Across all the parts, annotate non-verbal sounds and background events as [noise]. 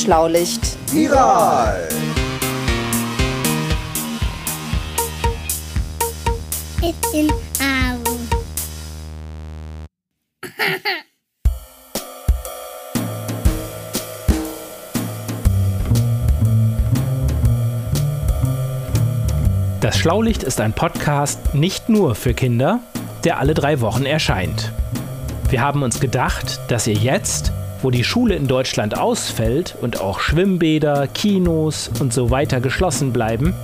das Schlaulicht. Viral! It's in Aachen. Das Schlaulicht ist ein Podcast nicht nur für Kinder, der alle drei Wochen erscheint. Wir haben uns gedacht, dass ihr jetzt, wo die Schule in Deutschland ausfällt und auch Schwimmbäder, Kinos und so weiter geschlossen bleiben,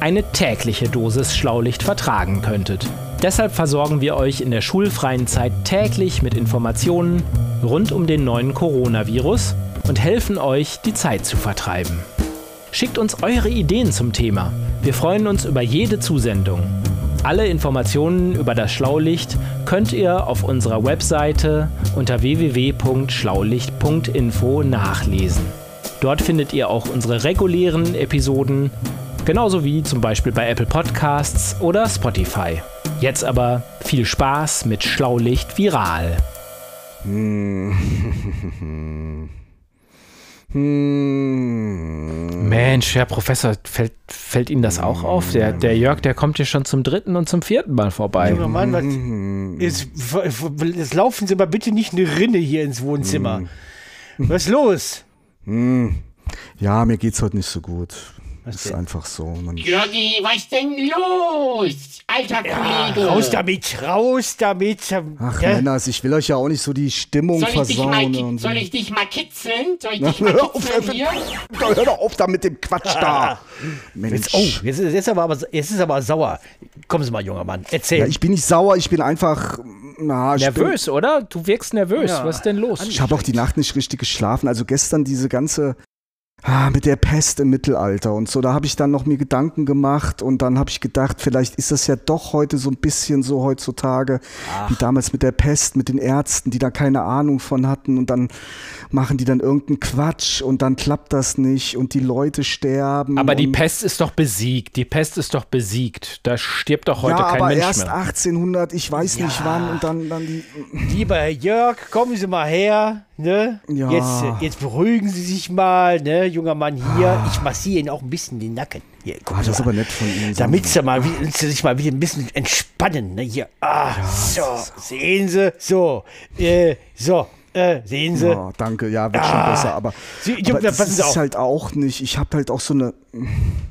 eine tägliche Dosis Schlaulicht vertragen könntet. Deshalb versorgen wir euch in der schulfreien Zeit täglich mit Informationen rund um den neuen Coronavirus und helfen euch, die Zeit zu vertreiben. Schickt uns eure Ideen zum Thema. Wir freuen uns über jede Zusendung. Alle Informationen über das Schlaulicht könnt ihr auf unserer Webseite unter www.schlaulicht.info nachlesen. Dort findet ihr auch unsere regulären Episoden, genauso wie zum Beispiel bei Apple Podcasts oder Spotify. Jetzt aber viel Spaß mit Schlaulicht Viral. [laughs] Mensch, Herr Professor, fällt, fällt Ihnen das auch auf? Der, der Jörg, der kommt hier schon zum dritten und zum vierten Mal vorbei. Junger Mann, was ist, jetzt laufen Sie mal bitte nicht eine Rinne hier ins Wohnzimmer. Was ist los? Ja, mir geht's heute nicht so gut. Was ist denn? einfach so. Man, Jörgi, was denn los? Alter Kollege. Raus damit, raus damit. Ach, Ja? Männers, ich will euch ja auch nicht so die Stimmung soll ich, mal, versauen. und so. soll ich dich mal kitzeln? Soll ich dich mal Hör auf, kitzeln hier? [laughs] hör doch auf da mit dem Quatsch da. Mensch. Jetzt, oh, jetzt ist, jetzt, aber, aber, jetzt ist aber sauer. Kommen Sie mal, junger Mann, erzähl. Ja, ich bin nicht sauer, ich bin einfach. Na, ich bin- Nervös, oder? Du wirkst nervös. Ja. Was ist denn los? Ich habe auch die Nacht nicht richtig geschlafen. Also gestern diese ganze ah, mit der Pest im Mittelalter und so, da habe ich dann noch mir Gedanken gemacht und dann habe ich gedacht, vielleicht ist das ja doch heute so ein bisschen so heutzutage wie damals mit der Pest, mit den Ärzten, die da keine Ahnung von hatten und dann machen die dann irgendeinen Quatsch und dann klappt das nicht und die Leute sterben. Aber die Pest ist doch besiegt. Die Pest ist doch besiegt. Da stirbt doch heute ja, kein aber Mensch erst mehr. 1800, ich weiß nicht wann und dann, dann die. Lieber Herr Jörg, kommen Sie mal her. Ne? Ja. Jetzt, jetzt beruhigen Sie sich mal, ne, junger Mann hier. Ich massiere Ihnen auch ein bisschen den Nacken. Hier, guck Ah, das ist mal. aber nett von Ihnen. Damit Sie mal Sie sich mal wieder ein bisschen entspannen. Ne? Hier. Ah, so, sehen Sie. So, äh, so, äh, sehen Sie. Ja, danke, ja, wird schon besser, aber, Sie- ja, aber das ist auf. halt auch nicht. Ich habe halt auch so eine.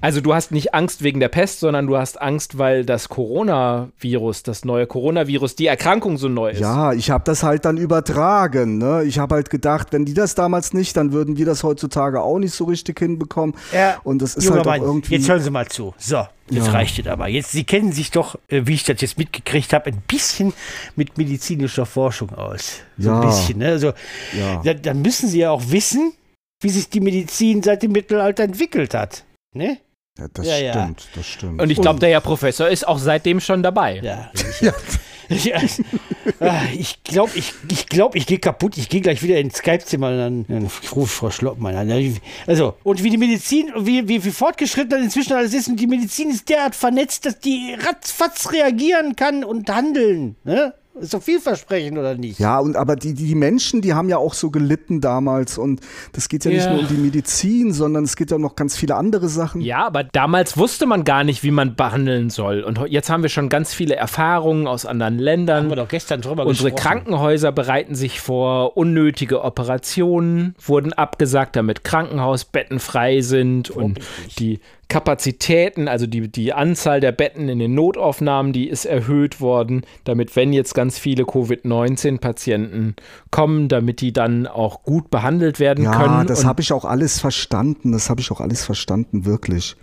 Also du hast nicht Angst wegen der Pest, sondern du hast Angst, weil das Coronavirus, das neue Coronavirus, die Erkrankung so neu ist. Ja, ich habe das halt dann übertragen. Ne? Ich habe halt gedacht, wenn die das damals nicht, dann würden wir das heutzutage auch nicht so richtig hinbekommen. Ja, Und das ist halt auch Mann, irgendwie. Jetzt hören Sie mal zu. So, jetzt Ja. reicht es aber. Jetzt, Sie kennen sich doch, äh, wie ich das jetzt mitgekriegt habe, ein bisschen mit medizinischer Forschung aus. So Ja. ein bisschen. Ne? Also, Ja. dann, dann müssen Sie ja auch wissen, wie sich die Medizin seit dem Mittelalter entwickelt hat. Ne? ja, das Ja, ja. stimmt, das stimmt. Und ich glaube, der Herr Professor ist auch seitdem schon dabei. Ja. [laughs] ja. [laughs] [laughs] Ah, ich glaube, ich, ich, glaub, ich gehe kaputt. Ich gehe gleich wieder ins Skype-Zimmer und dann, dann rufe ich Frau Schloppmann an. Also, und wie die Medizin, wie, wie, wie fortgeschritten das inzwischen alles ist, und die Medizin ist derart vernetzt, dass die ratzfatz reagieren kann und handeln. Ne? Ist doch vielversprechend, oder nicht? ja, und aber die, die Menschen, die haben ja auch so gelitten damals. Und das geht ja nicht Ja. nur um die Medizin, sondern es geht ja um noch ganz viele andere Sachen. Ja, aber damals wusste man gar nicht, wie man behandeln soll. Und jetzt haben wir schon ganz viele Erfahrungen aus anderen Haben wir Ländern. doch gestern drüber Unsere gesprochen. Krankenhäuser bereiten sich vor. Unnötige Operationen wurden abgesagt, damit Krankenhausbetten frei sind. Und die Kapazitäten, also die, die Anzahl der Betten in den Notaufnahmen, die ist erhöht worden, damit, wenn jetzt ganz viele Covid-19-Patienten kommen, damit die dann auch gut behandelt werden Ja, können. das Und habe ich auch alles verstanden. Das habe ich auch alles verstanden, wirklich.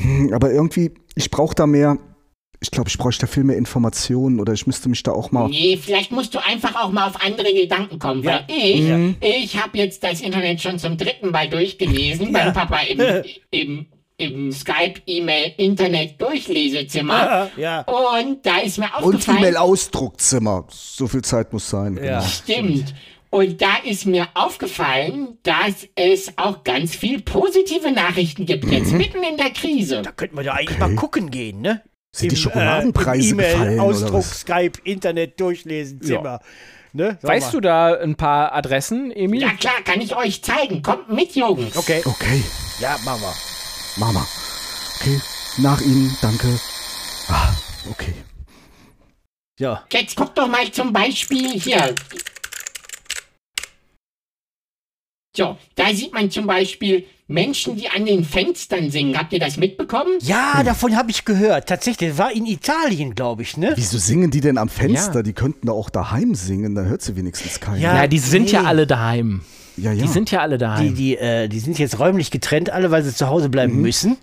Hm, Aber irgendwie, ich brauche da mehr. Ich glaube, ich bräuchte da viel mehr Informationen oder ich müsste mich da auch mal. Nee, vielleicht musst du einfach auch mal auf andere Gedanken kommen, weil ich, ich habe jetzt das Internet schon zum dritten Mal durchgelesen, beim Papa im, im, [laughs] im Skype, E-Mail, Internet Durchlesezimmer. Ja. Und da ist mir Und aufgefallen, E-Mail-Ausdruckzimmer. So viel Zeit muss sein. Ja. Genau. Stimmt. Und da ist mir aufgefallen, dass es auch ganz viel positive Nachrichten gibt, jetzt mitten in der Krise. Da könnten wir ja eigentlich mal gucken gehen, ne? Sind die Im, Schokoladenpreise äh, im gefallen, E-Mail, oder Ausdruck, was? Skype, Internet, Durchlesen, Zimmer. Ne? Weißt mal. du da ein paar Adressen, Emil? Ja klar, kann ich euch zeigen. Kommt mit, Jungs. Okay. Okay, Ja, machen wir. Mama. Okay, nach Ihnen, danke. Ah, okay. Ja. Jetzt guckt doch mal zum Beispiel hier. So, da sieht man zum Beispiel Menschen, die an den Fenstern singen. Habt ihr das mitbekommen? Ja, davon habe ich gehört. Tatsächlich, das war in Italien, glaube ich, ne? Wieso singen die denn am Fenster? Ja. Die könnten doch auch daheim singen, dann hört sie wenigstens keiner. Ja. Ja, die sind ja nee. alle daheim. Ja. ja. Die sind ja alle Die, daheim. die, äh, die sind jetzt räumlich getrennt, alle, weil sie zu Hause bleiben müssen.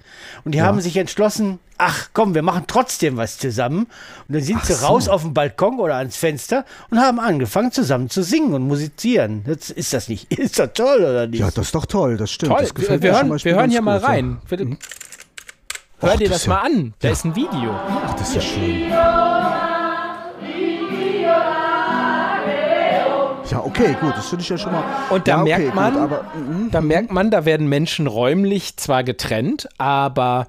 Und die haben sich entschlossen, ach komm, wir machen trotzdem was zusammen. Und dann sind Ach sie so. raus auf den Balkon oder ans Fenster und haben angefangen zusammen zu singen und musizieren. Das, ist das nicht? [laughs] Ist das toll oder nicht? ja, das ist doch toll, das stimmt. Toll, das wir, gefällt wir mir zum hören, wir hören hier mal gut, ja. rein. Bitte. Hör dir das das ja- mal an. Da ist ein Video. Ach, das ist ja schön. Okay, gut, das finde ich ja schon mal. Und da ja, okay, merkt man, Gut, aber, mhm. da merkt man, da werden Menschen räumlich zwar getrennt, aber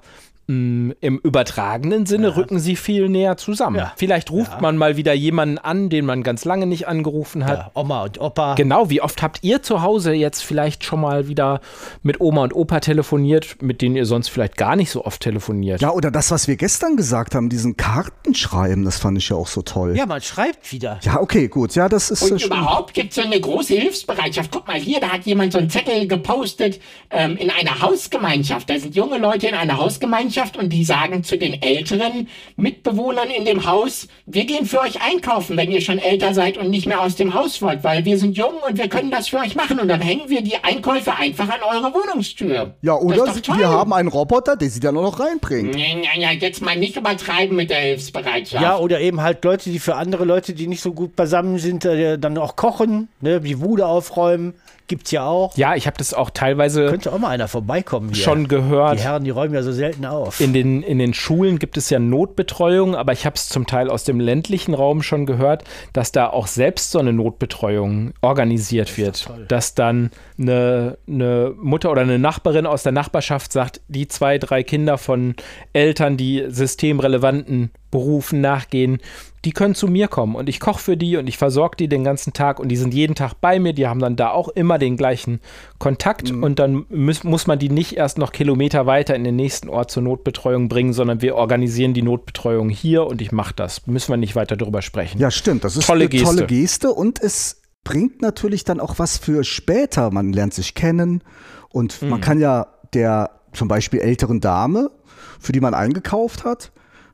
mh, im übertragenen Sinne rücken sie viel näher zusammen. Ja. Vielleicht ruft man mal wieder jemanden an, den man ganz lange nicht angerufen hat. ja, Oma und Opa. Genau, wie oft habt ihr zu Hause jetzt vielleicht schon mal wieder mit Oma und Opa telefoniert, mit denen ihr sonst vielleicht gar nicht so oft telefoniert? ja, oder das, was wir gestern gesagt haben, diesen Kartenschreiben, das fand ich ja auch so toll. Ja, man schreibt wieder. Ja, okay, gut. Ja, das ist Und äh, überhaupt gibt es so eine große Hilfsbereitschaft. Guck mal hier, da hat jemand so einen Zettel gepostet ähm, in einer Hausgemeinschaft. Da sind junge Leute in einer Hausgemeinschaft und die sagen zu den älteren Mitbewohnern in dem Haus, wir gehen für euch einkaufen, wenn ihr schon älter seid und nicht mehr aus dem Haus wollt, weil wir sind jung und wir können das für euch machen. Und dann hängen wir die Einkäufe einfach an eure Wohnungstür. Ja, Das oder ist doch toll. wir haben einen Roboter, der sie dann auch noch reinbringt. Ja, ja, jetzt mal nicht übertreiben mit der Hilfsbereitschaft. Ja, oder eben halt Leute, die für andere Leute, die nicht so gut beisammen sind, äh, dann auch kochen, ne, die Bude aufräumen. Gibt's ja auch. Ja, ich habe das auch teilweise Könnte auch mal einer vorbeikommen hier. schon gehört. Die Herren, die räumen ja so selten auf. In den, in den Schulen gibt es ja Notbetreuung, aber ich habe es zum Teil aus dem ländlichen Raum schon gehört, dass da auch selbst so eine Notbetreuung organisiert wird. Dass dann eine, eine Mutter oder eine Nachbarin aus der Nachbarschaft sagt, die zwei, drei Kinder von Eltern, die systemrelevanten Berufen nachgehen, die können zu mir kommen und ich koche für die und ich versorge die den ganzen Tag und die sind jeden Tag bei mir, die haben dann da auch immer den gleichen Kontakt und dann muss, muss man die nicht erst noch Kilometer weiter in den nächsten Ort zur Notbetreuung bringen, sondern wir organisieren die Notbetreuung hier und ich mache das. Müssen wir nicht weiter darüber sprechen. Ja, stimmt. Das ist Tolle eine Geste. tolle Geste und es bringt natürlich dann auch was für später. Man lernt sich kennen und Mhm. man kann ja der zum Beispiel älteren Dame, für die man eingekauft hat,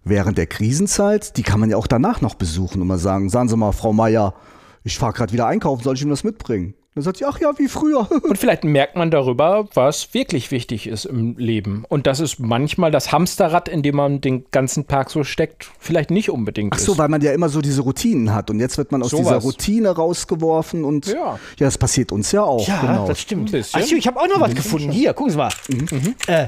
während der Krisenzeit, die kann man ja auch danach noch besuchen und mal sagen, sagen Sie mal, Frau Meier, ich fahre gerade wieder einkaufen, soll ich Ihnen das mitbringen? Dann sagt sie, ach ja, wie früher. [laughs] Und vielleicht merkt man darüber, was wirklich wichtig ist im Leben. Und das ist manchmal das Hamsterrad, in dem man den ganzen Tag so steckt, vielleicht nicht unbedingt Ach so, ist. weil man ja immer so diese Routinen hat und jetzt wird man aus Sowas. dieser Routine rausgeworfen und Ja. ja, das passiert uns ja auch. Ja, genau. das stimmt. Ein bisschen. Ach so, ich habe auch noch was gefunden. Hier, gucken Sie mal. Äh,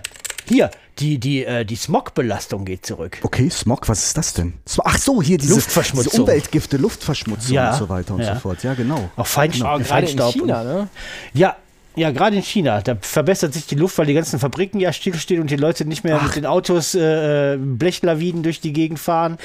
hier, die, die, äh, die Smogbelastung geht zurück. Okay, Smog, was ist das denn? Ach so, hier diese, Luftverschmutzung. diese Umweltgifte, Luftverschmutzung Ja, und so weiter und ja. so fort. Ja, genau. Auch Feinstaub. Aber gerade in Feinstaub China, ne? Ja, ja, gerade in China. Da verbessert sich die Luft, weil die ganzen Fabriken ja stillstehen und die Leute nicht mehr mit den Autos äh, Blechlawinen durch die Gegend fahren.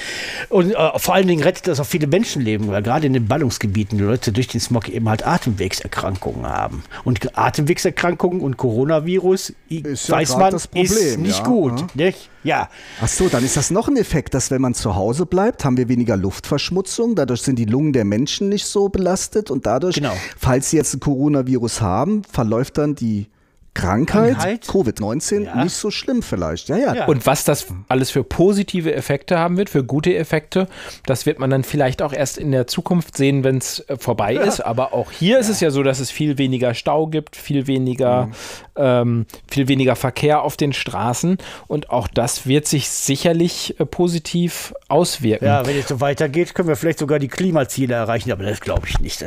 Und äh, vor allen Dingen rettet das auch viele Menschenleben, weil gerade in den Ballungsgebieten die Leute durch den Smog eben halt Atemwegserkrankungen haben. Und Atemwegserkrankungen und Coronavirus, ja weiß man, das ist nicht ja, gut. ja. Nicht? Ja. Ach so, dann ist das noch ein Effekt, dass wenn man zu Hause bleibt, haben wir weniger Luftverschmutzung. Dadurch sind die Lungen der Menschen nicht so belastet und dadurch, Genau. falls sie jetzt ein Coronavirus haben, verläuft dann die Krankheit, Krankheit? Covid-19 Ja. nicht so schlimm vielleicht. Ja, ja. Ja. Und was das alles für positive Effekte haben wird, für gute Effekte, das wird man dann vielleicht auch erst in der Zukunft sehen, wenn es vorbei ist. Aber auch hier ist es ja so, dass es viel weniger Stau gibt, viel weniger, ähm, viel weniger Verkehr auf den Straßen. Und auch das wird sich sicherlich äh, positiv auswirken. Ja, wenn es so weitergeht, können wir vielleicht sogar die Klimaziele erreichen, aber das glaube ich nicht.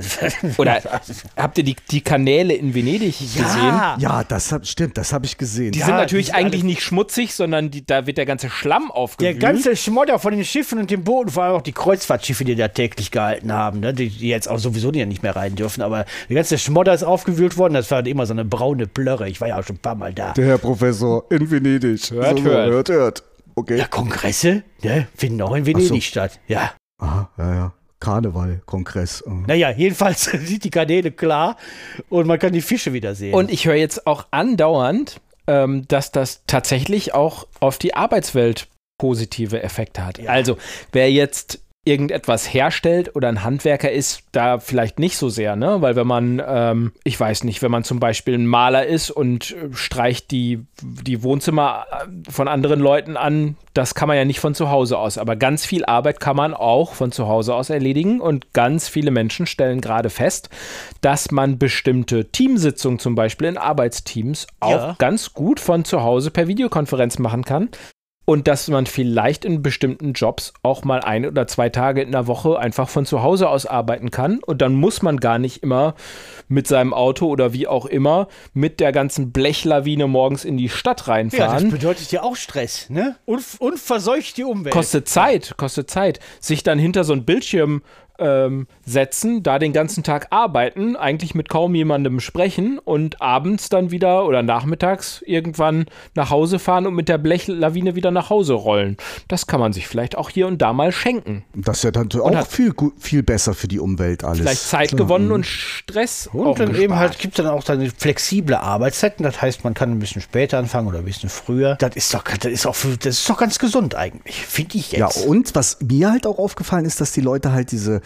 Oder [laughs] habt ihr die, die Kanäle in Venedig gesehen? Ja, das hab, stimmt, das habe ich gesehen. Die Ja, sind die natürlich sind eigentlich nicht schmutzig, sondern die, da wird der ganze Schlamm Der aufgewühlt. ganze Schmodder von den Schiffen und dem Booten, vor allem auch die Kreuzfahrtschiffe, die da täglich gehalten haben, ne, die, die jetzt auch sowieso nicht mehr rein dürfen, aber der ganze Schmodder ist aufgewühlt worden, das war immer so eine braune Plörre. Ich war ja auch schon ein paar Mal da. Der Herr Professor in Venedig. Hört, so, hört. hört, hört. Okay. Ja, Kongresse, ne, finden auch in Venedig so. statt. Ja. Aha, ja, ja. Karneval, Kongress. äh. Naja, jedenfalls [laughs] sind die Kanäle klar und man kann die Fische wieder sehen. Und ich höre jetzt auch andauernd, ähm, dass das tatsächlich auch auf die Arbeitswelt positive Effekte hat. Also, wer jetzt irgendetwas herstellt oder ein Handwerker ist, da vielleicht nicht so sehr, ne? Weil wenn man, ähm, ich weiß nicht, wenn man zum Beispiel ein Maler ist und äh, streicht die, die Wohnzimmer äh, von anderen Leuten an, das kann man ja nicht von zu Hause aus. Aber ganz viel Arbeit kann man auch von zu Hause aus erledigen und ganz viele Menschen stellen gerade fest, dass man bestimmte Teamsitzungen zum Beispiel in Arbeitsteams auch Ja. ganz gut von zu Hause per Videokonferenz machen kann. Und dass man vielleicht in bestimmten Jobs auch mal ein oder zwei Tage in der Woche einfach von zu Hause aus arbeiten kann. Und dann muss man gar nicht immer mit seinem Auto oder wie auch immer mit der ganzen Blechlawine morgens in die Stadt ja, das reinfahren. bedeutet ja auch Stress, ne? Und, und verseucht die Umwelt. kostet Zeit, kostet Zeit. Sich dann hinter so einen Bildschirm ähm, setzen, da den ganzen Tag arbeiten, eigentlich mit kaum jemandem sprechen und abends dann wieder oder nachmittags irgendwann nach Hause fahren und mit der Blechlawine wieder nach Hause rollen. Das kann man sich vielleicht auch hier und da mal schenken. Das ist ja dann auch hat- viel, viel besser für die Umwelt alles. Vielleicht Zeit Klar. gewonnen und Stress auch Und dann gespart. eben halt gibt dann auch dann flexible Arbeitszeiten. Das heißt, man kann ein bisschen später anfangen oder ein bisschen früher. Das ist doch, das ist auch, das ist doch ganz gesund eigentlich, finde ich Ja, jetzt. und was mir halt auch aufgefallen ist, dass die Leute halt diese,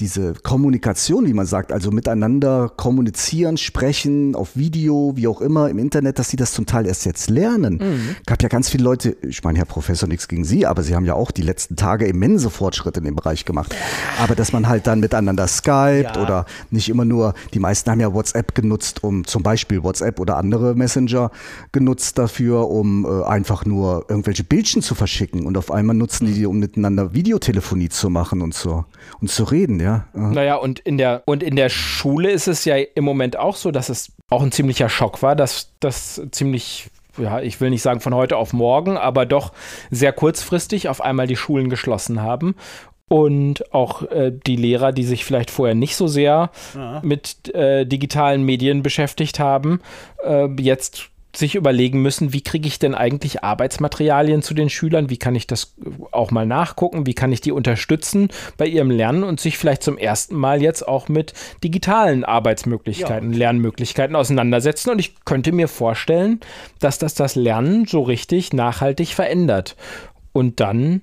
diese Kommunikation, wie man sagt, also miteinander kommunizieren, sprechen, auf Video, wie auch immer, im Internet, dass sie das zum Teil erst jetzt lernen. Gab ja ganz viele Leute, ich meine, Herr Professor, nichts gegen Sie, aber Sie haben ja auch die letzten Tage immense Fortschritte in dem Bereich gemacht. Aber dass man halt dann miteinander skypt Ja. oder nicht immer nur, die meisten haben ja WhatsApp genutzt, um zum Beispiel WhatsApp oder andere Messenger genutzt dafür, um äh, einfach nur irgendwelche Bildchen zu verschicken und auf einmal nutzen die die, um miteinander Videotelefonie zu machen und so und zu reden, ja. Äh, Naja, und in, der, und in der Schule ist es ja im Moment auch so, dass es auch ein ziemlicher Schock war, dass das ziemlich, ja, ich will nicht sagen von heute auf morgen, aber doch sehr kurzfristig auf einmal die Schulen geschlossen haben. Und auch äh, die Lehrer, die sich vielleicht vorher nicht so sehr mit äh, digitalen Medien beschäftigt haben, äh, jetzt sich überlegen müssen, wie kriege ich denn eigentlich Arbeitsmaterialien zu den Schülern, wie kann ich das auch mal nachgucken, wie kann ich die unterstützen bei ihrem Lernen und sich vielleicht zum ersten Mal jetzt auch mit digitalen Arbeitsmöglichkeiten, Lernmöglichkeiten auseinandersetzen. Und ich könnte mir vorstellen, dass das das Lernen so richtig nachhaltig verändert. Und dann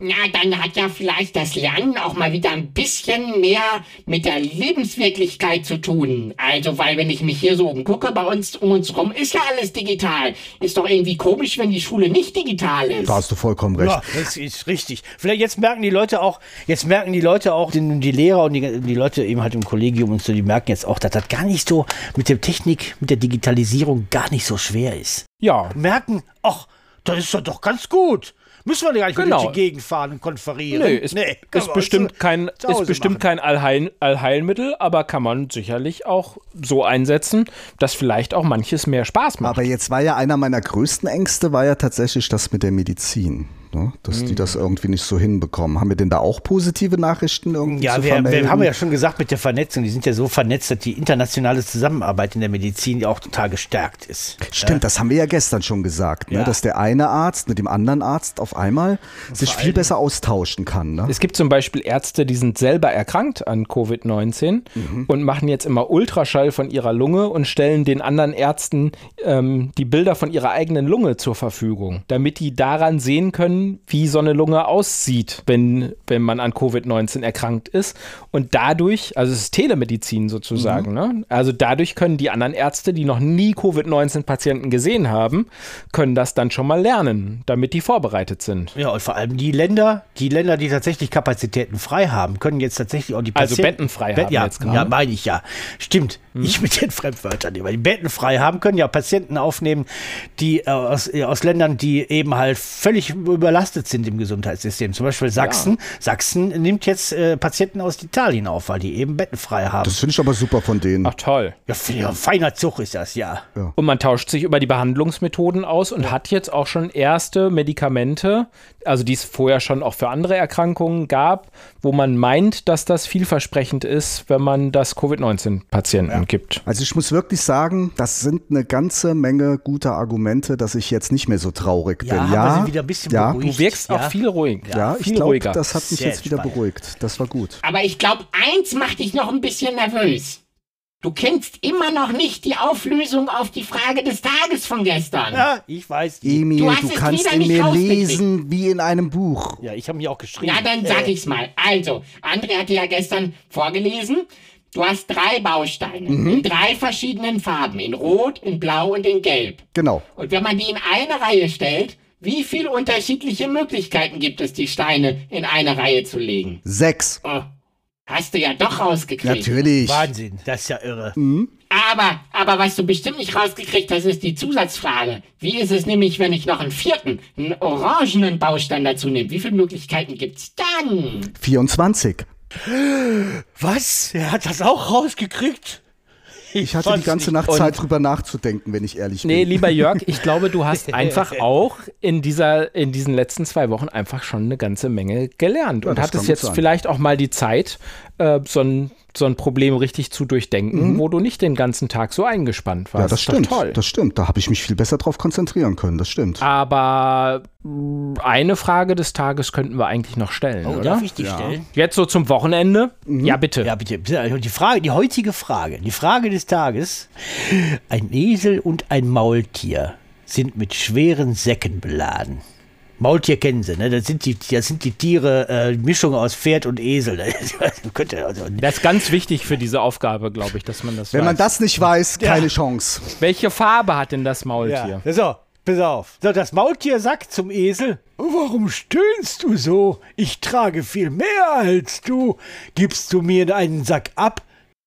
Na, dann hat ja vielleicht das Lernen auch mal wieder ein bisschen mehr mit der Lebenswirklichkeit zu tun. Also, weil wenn ich mich hier so umgucke, bei uns um uns rum ist ja alles digital. Ist doch irgendwie komisch, wenn die Schule nicht digital ist. Da hast du vollkommen recht. Ja, das ist richtig. Vielleicht jetzt merken die Leute auch, jetzt merken die Leute auch, die, die Lehrer und die, die Leute eben halt im Kollegium und so, die merken jetzt auch, dass das gar nicht so mit der Technik, mit der Digitalisierung gar nicht so schwer ist. ja, Merken, ach, das ist doch doch ganz gut. Müssen wir gar nicht Genau. durch die Gegend fahren und konferieren. Nö, ist, kann ist man bestimmt zu- kein, ist bestimmt machen. kein Allheil, Allheilmittel, aber kann man sicherlich auch so einsetzen, dass vielleicht auch manches mehr Spaß macht. Aber jetzt war ja einer meiner größten Ängste, war ja tatsächlich das mit der Medizin. Ne? Dass die das irgendwie nicht so hinbekommen. Haben wir denn da auch positive Nachrichten irgendwie Ja, zu wir, vermelden? wir haben ja schon gesagt mit der Vernetzung, die sind ja so vernetzt, dass die internationale Zusammenarbeit in der Medizin ja auch total gestärkt ist. Stimmt, das haben wir ja gestern schon gesagt, ne? Ja. dass der eine Arzt mit dem anderen Arzt auf einmal sich viel besser austauschen kann. Ne? Es gibt zum Beispiel Ärzte, die sind selber erkrankt an Covid-19 und machen jetzt immer Ultraschall von ihrer Lunge und stellen den anderen Ärzten ähm, die Bilder von ihrer eigenen Lunge zur Verfügung, damit die daran sehen können, wie so eine Lunge aussieht, wenn, wenn man an Covid-19 erkrankt ist. Und dadurch, also es ist Telemedizin sozusagen, ne? also dadurch können die anderen Ärzte, die noch nie Covid-19-Patienten gesehen haben, können das dann schon mal lernen, damit die vorbereitet sind. Ja, und vor allem die Länder, die Länder, die tatsächlich Kapazitäten frei haben, können jetzt tatsächlich auch die Also Patienten- bettenfrei Bet- haben ja, jetzt gerade. Ja, meine ich ja. Stimmt. Ich mit den Fremdwörtern. Die Betten frei haben, können ja Patienten aufnehmen, die äh, aus, äh, aus Ländern, die eben halt völlig überlastet sind im Gesundheitssystem. Zum Beispiel Sachsen. Sachsen nimmt jetzt äh, Patienten aus Italien auf, weil die eben Betten frei haben. Das finde ich aber super von denen. Ach toll. ja, feiner Zug ist das, ja. Und man tauscht sich über die Behandlungsmethoden aus und hat jetzt auch schon erste Medikamente, also die es vorher schon auch für andere Erkrankungen gab, wo man meint, dass das vielversprechend ist, wenn man das Covid-19-Patienten gibt. Also ich muss wirklich sagen, das sind eine ganze Menge guter Argumente, dass ich jetzt nicht mehr so traurig Ja, bin. haben wir Ja, sie wieder ein bisschen ja, beruhigt. Du wirkst ja. auch viel ruhig. ja, ich viel glaube, ruhiger. das hat mich Sehr jetzt wieder entspannt. beruhigt. Das war gut. Aber ich glaube, eins macht dich noch ein bisschen nervös. Du kennst immer noch nicht die Auflösung auf die Frage des Tages von gestern. Ja, ich weiß. nicht. Emil, Du du, hast es kannst wieder in nicht mir lesen wie in einem Buch. Ja, ich habe mich auch geschrieben. Ja, dann sag ich's mal. Also, André hat dir ja gestern vorgelesen. Du hast drei Bausteine in drei verschiedenen Farben. In Rot, in Blau und in Gelb. Genau. Und wenn man die in eine Reihe stellt, wie viele unterschiedliche Möglichkeiten gibt es, die Steine in eine Reihe zu legen? Sechs. Oh, hast du ja doch rausgekriegt. Natürlich. Wahnsinn, das ist ja irre. Aber, aber was du bestimmt nicht rausgekriegt hast, ist die Zusatzfrage. Wie ist es nämlich, wenn ich noch einen vierten, einen orangenen Baustein dazu nehme? Wie viele Möglichkeiten gibt's dann? 24. Was? Er hat das auch rausgekriegt? Ich hatte die ganze nicht- Nacht Zeit drüber nachzudenken, wenn ich ehrlich Nee, bin. lieber Jörg, ich glaube, du hast [laughs] einfach auch in, dieser, in diesen letzten zwei Wochen einfach schon eine ganze Menge gelernt Ja, und hattest jetzt sein. vielleicht auch mal die Zeit, äh, so, ein, so ein Problem richtig zu durchdenken, wo du nicht den ganzen Tag so eingespannt warst. Mhm. Ja, das doch stimmt. toll. Das stimmt. Da habe ich mich viel besser drauf konzentrieren können. Das stimmt. Aber mh, eine Frage des Tages könnten wir eigentlich noch stellen, Oh, oder? darf ich die stellen? Jetzt so zum Wochenende? Mhm. Ja, bitte. Ja, bitte. bitte. Also Die Frage, die heutige Frage, die Frage des Tages. Ein Esel und ein Maultier sind mit schweren Säcken beladen. Maultier kennen sie, ne? Das sind die, das sind die Tiere, äh, Mischung aus Pferd und Esel. [laughs] Also, Das ist ganz wichtig für diese Aufgabe, glaube ich, dass man das Wenn weiß. man das nicht weiß, keine Chance. Welche Farbe hat denn das Maultier? Ja. So, pass auf. So, das Maultier sagt zum Esel: Warum stöhnst du so? Ich trage viel mehr als du. Gibst du mir einen Sack ab,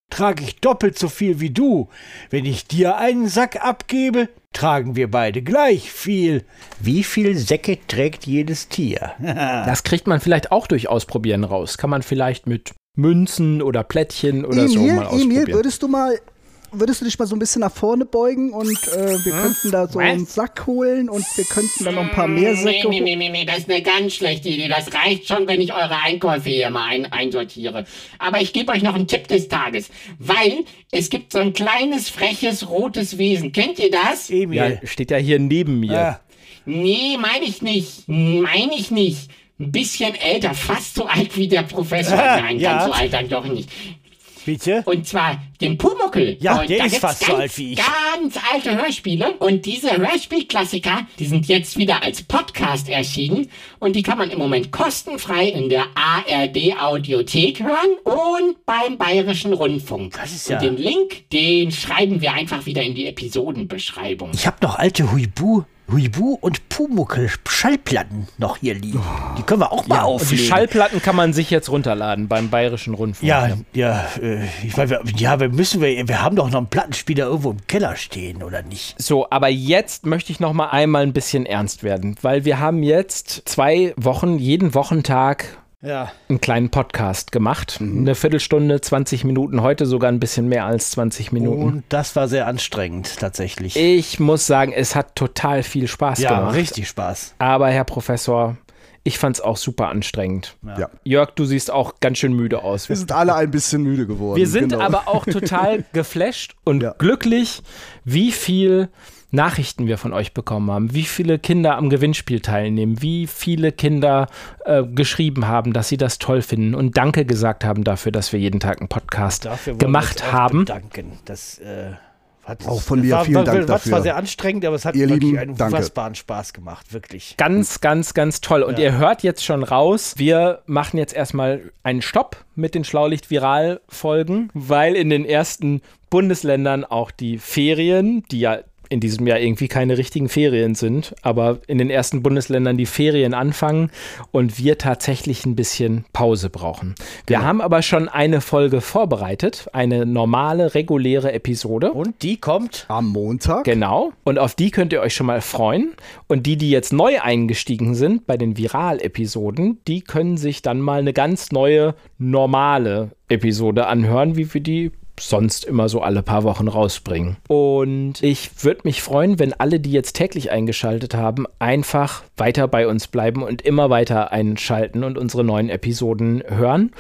trage ich doppelt so viel wie du. Wenn ich dir einen Sack abgebe, tragen wir beide gleich viel. Wie viel Säcke trägt jedes Tier? [laughs] Das kriegt man vielleicht auch durch Ausprobieren raus. Kann man vielleicht mit Münzen oder Plättchen oder so mal ausprobieren. würdest du mal, würdest du dich mal so ein bisschen nach vorne beugen und äh, wir könnten da so Was? einen Sack holen und wir könnten dann noch ein paar mehr Nee, Säcke nee, holen. nee, nee, nee, das ist eine ganz schlechte Idee. Das reicht schon, wenn ich eure Einkäufe hier mal ein, einsortiere. Aber ich gebe euch noch einen Tipp des Tages. Weil es gibt so ein kleines, freches, rotes Wesen. Kennt ihr das? Emil. Ja, steht ja hier neben mir. Ja. Nee, meine ich nicht. Meine ich nicht. Ein bisschen älter, fast so alt wie der Professor. Nein, Ja. ganz so alt dann doch nicht. Bitte? Und zwar den Pumuckel. Ja, und der ist fast so ganz, alt wie ich. Ganz alte Hörspiele. Und diese Hörspielklassiker, die sind jetzt wieder als Podcast erschienen. Und die kann man im Moment kostenfrei in der ARD Audiothek hören und beim Bayerischen Rundfunk. Das ist ja- Und den Link, den schreiben wir einfach wieder in die Episodenbeschreibung. Ich habe noch alte Huibu, Huibu und Pumuckel Schallplatten noch hier liegen. Die können wir auch mal Und die auflegen. Schallplatten kann man sich jetzt runterladen beim Bayerischen Rundfunk. Ja, ja, äh, ich weiß, wir- ja, wir müssen wir, wir haben doch noch einen Plattenspieler irgendwo im Keller stehen, oder nicht? So, aber jetzt möchte ich noch mal einmal ein bisschen ernst werden, weil wir haben jetzt zwei Wochen, jeden Wochentag Ja. einen kleinen Podcast gemacht. Eine Viertelstunde, 20 Minuten, heute sogar ein bisschen mehr als 20 Minuten. Und das war sehr anstrengend, tatsächlich. Ich muss sagen, es hat total viel Spaß ja, gemacht. richtig Spaß. Aber Herr Professor, ich fand es auch super anstrengend. Ja. Jörg, du siehst auch ganz schön müde aus. Wir sind alle ein bisschen müde geworden. Wir sind genau. aber auch total [laughs] geflasht und Ja. glücklich, wie viel Nachrichten wir von euch bekommen haben, wie viele Kinder am Gewinnspiel teilnehmen, wie viele Kinder äh, geschrieben haben, dass sie das toll finden und Danke gesagt haben dafür, dass wir jeden Tag einen Podcast Dafür wollen wir gemacht haben. Bedanken. Das äh, hat Auch von mir war, vielen war, Dank war dafür. zwar sehr anstrengend, aber es hat Ihr wirklich Lieben, einen danke. unfassbaren Spaß gemacht, wirklich. Ganz, ganz, ganz toll. Und ihr hört jetzt schon raus, wir machen jetzt erstmal einen Stopp mit den Schlaulicht-Viral-Folgen, weil in den ersten Bundesländern auch die Ferien, die ja in diesem Jahr irgendwie keine richtigen Ferien sind, aber in den ersten Bundesländern die Ferien anfangen und wir tatsächlich ein bisschen Pause brauchen. Wir haben aber schon eine Folge vorbereitet, eine normale, reguläre Episode. Und die kommt. am Montag. Genau. Und auf die könnt ihr euch schon mal freuen. Und die, die jetzt neu eingestiegen sind bei den Viral-Episoden, die können sich dann mal eine ganz neue, normale Episode anhören, wie wir die sonst immer so alle paar Wochen rausbringen. Und ich würde mich freuen, wenn alle, die jetzt täglich eingeschaltet haben, einfach weiter bei uns bleiben und immer weiter einschalten und unsere neuen Episoden hören.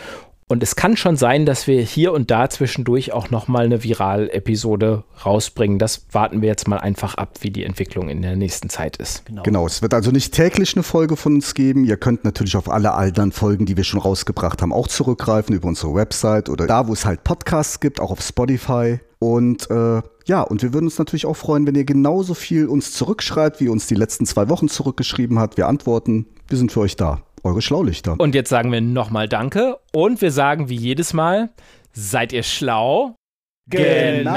Und es kann schon sein, dass wir hier und da zwischendurch auch nochmal eine Viral-Episode rausbringen. Das warten wir jetzt mal einfach ab, wie die Entwicklung in der nächsten Zeit ist. Genau. genau, es wird also nicht täglich eine Folge von uns geben. Ihr könnt natürlich auf alle anderen Folgen, die wir schon rausgebracht haben, auch zurückgreifen über unsere Website oder da, wo es halt Podcasts gibt, auch auf Spotify. Und äh, ja, und wir würden uns natürlich auch freuen, wenn ihr genauso viel uns zurückschreibt, wie uns die letzten zwei Wochen zurückgeschrieben hat. Wir antworten. Wir sind für euch da eure Schlaulichter. Und jetzt sagen wir nochmal Danke und wir sagen wie jedes Mal, seid ihr schlau? Genau.